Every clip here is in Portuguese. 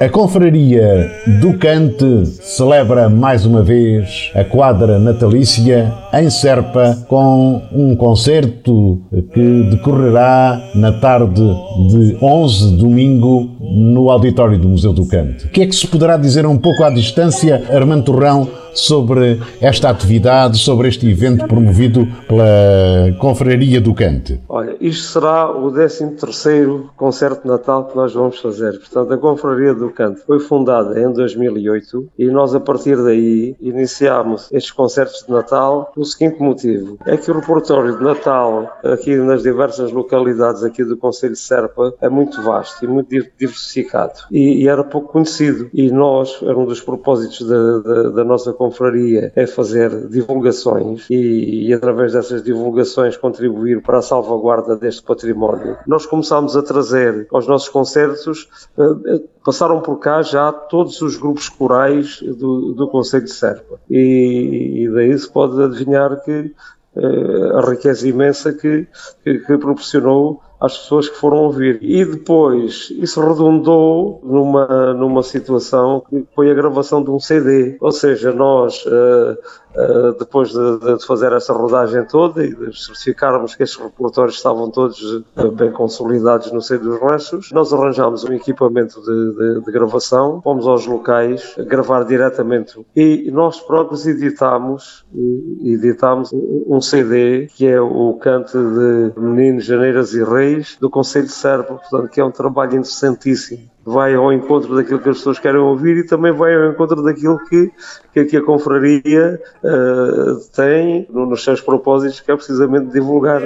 A Confraria do Cante celebra mais uma vez a quadra natalícia em Serpa com um concerto que decorrerá na tarde de 11 domingo no auditório do Museu do Cante. O que é que se poderá dizer um pouco à distância, Armando Torrão, sobre esta atividade, sobre este evento promovido pela Confraria do Cante? Olha, isto será o 13º concerto de Natal que nós vamos fazer. Portanto, a Confraria do Cante foi fundada em 2008 e nós, a partir daí, iniciámos estes concertos de Natal pelo seguinte motivo. É que o repertório de Natal aqui nas diversas localidades aqui do Conselho de Serpa é muito vasto e muito diversificado e, e era pouco conhecido. E nós, era um dos propósitos da, da, da nossa confraria é fazer divulgações e, e, através dessas divulgações contribuir para a salvaguarda deste património. Nós começámos a trazer aos nossos concertos, eh, passaram por cá já todos os grupos corais do, do Conselho de Serpa e, e daí se pode adivinhar que eh, a riqueza imensa que, que, que proporcionou às pessoas que foram ouvir. E depois isso redundou numa, numa situação que foi a gravação de um CD. Ou seja, nós uh, eh, depois de, fazer essa rodagem toda e de certificarmos que estes repertórios estavam todos eh, bem consolidados no seio dos ranchos, nós arranjámos um equipamento de, de, de, gravação, fomos aos locais gravar diretamente e nós próprios editámos, editámos um CD que é o canto de Meninos, Janeiras e Reis do Conselho Serpa, portanto que é um trabalho interessantíssimo vai ao encontro daquilo que as pessoas querem ouvir e também vai ao encontro daquilo que, que, a confraria uh, tem nos seus propósitos, que é precisamente divulgar.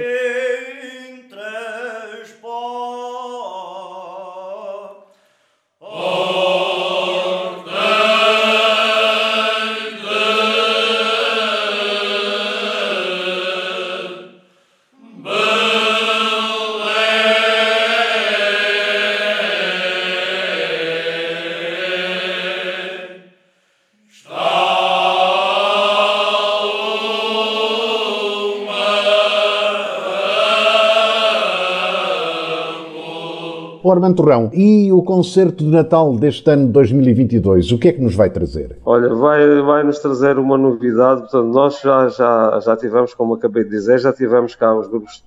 O Armando Torrão, e o concerto de Natal deste ano de 2022, o que é que nos vai trazer? Olha, vai, vai nos trazer uma novidade, portanto, nós já, já, já tivemos, como acabei de dizer, já tivemos cá os grupos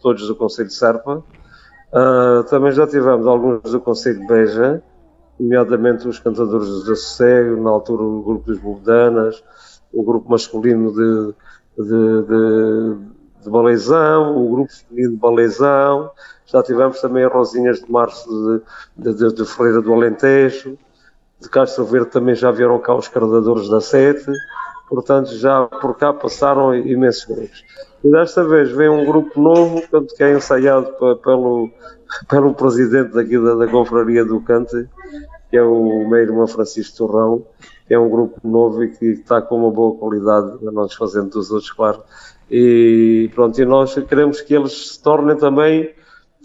todos do Conselho de Serpa, uh, também já tivemos alguns do Conselho de Beja, nomeadamente os cantadores do Sossego, na altura o grupo dos Buldanas, o grupo masculino de, de, de, de Baleizão, o grupo feminino de Baleizão, já tivemos também as Rosinhas de Março de, de, de Ferreira do Alentejo, de Castro Verde também já vieram cá os cardadores da Sete, portanto já por cá passaram imensos grupos. E desta vez vem um grupo novo, que é ensaiado pelo, pelo presidente daqui da, da Confraria do Cante, que é o meu irmão Francisco Torrão, é um grupo novo e que está com uma boa qualidade, não desfazendo dos outros, claro. E pronto, e nós queremos que eles se tornem também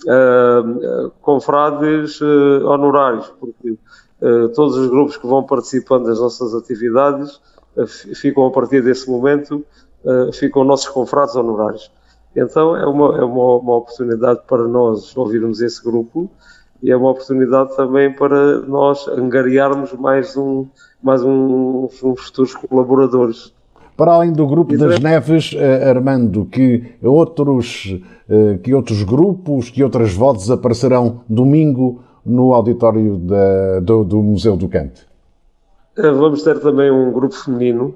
uh, confrades uh, honorários, porque uh, todos os grupos que vão participando das nossas atividades ficam a partir desse momento, ficam nossos confrades honorários. Então é uma, é uma, uma oportunidade para nós ouvirmos esse grupo e é uma oportunidade também para nós angariarmos mais um mais um, uns futuros colaboradores. Para além do grupo das Neves, Armando, que outros eh, que outros grupos, que outras vozes aparecerão domingo no auditório da, do, do, Museu do Cante? Eh, vamos ter também um grupo feminino,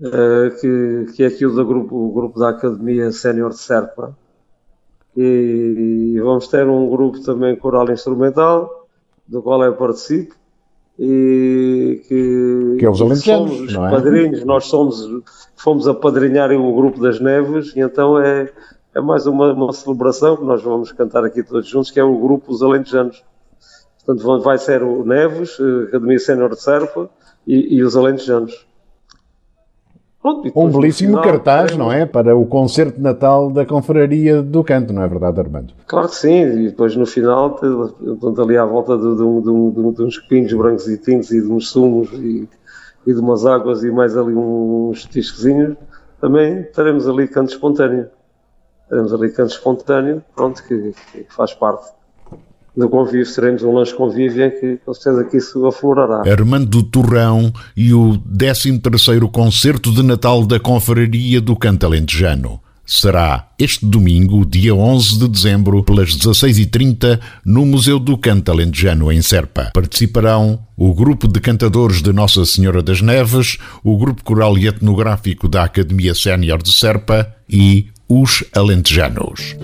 eh, que, que é aqui o, grupo, o grupo da Academia Sénior de Serpa. E, vamos ter um grupo também coral instrumental, do qual eu participo, e que, que é os alentejanos, não é? padrinhos, nós somos, fomos a padrinhar o grupo das Neves, e então é, é mais uma, uma celebração que nós vamos cantar aqui todos juntos, que é o grupo Os Alentejanos. Portanto, vai ser o Neves, Academia Sénior de Serpa e, e os Alentejanos. Pronto, um belíssimo final, cartaz, não é? Para o concerto de Natal da Confraria do Canto, não é verdade, Armando? Claro que sim, e depois no final, portanto, ali à volta de, de, de, de uns pinhos brancos e tintos e de uns sumos e, e de umas águas e mais ali uns tisquezinhos, também teremos ali canto espontâneo. Teremos ali canto espontâneo, pronto, que, que faz parte do convívio, teremos um lanche convívio em que com certeza que isso aflorará. Armando Torrão e o 13º Concerto de Natal da Confraria do Cantalentejano. Será este domingo, dia 11 de dezembro, pelas 16h30, no Museu do Cantalentejano, em Serpa. Participarão o Grupo de Cantadores de Nossa Senhora das Neves, o Grupo Coral e Etnográfico da Academia Sénior de Serpa e os Alentejanos.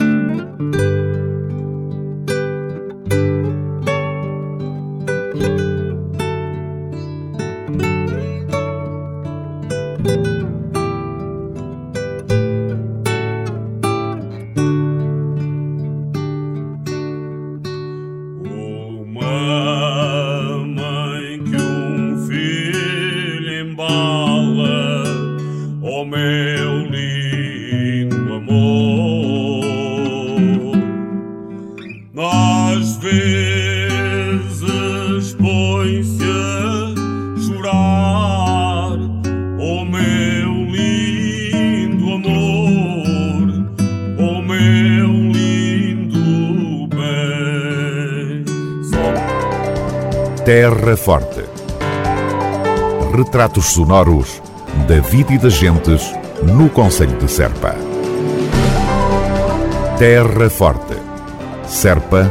Terra Forte. Retratos sonoros da vida e das gentes no Conselho de Serpa. Terra Forte. Serpa,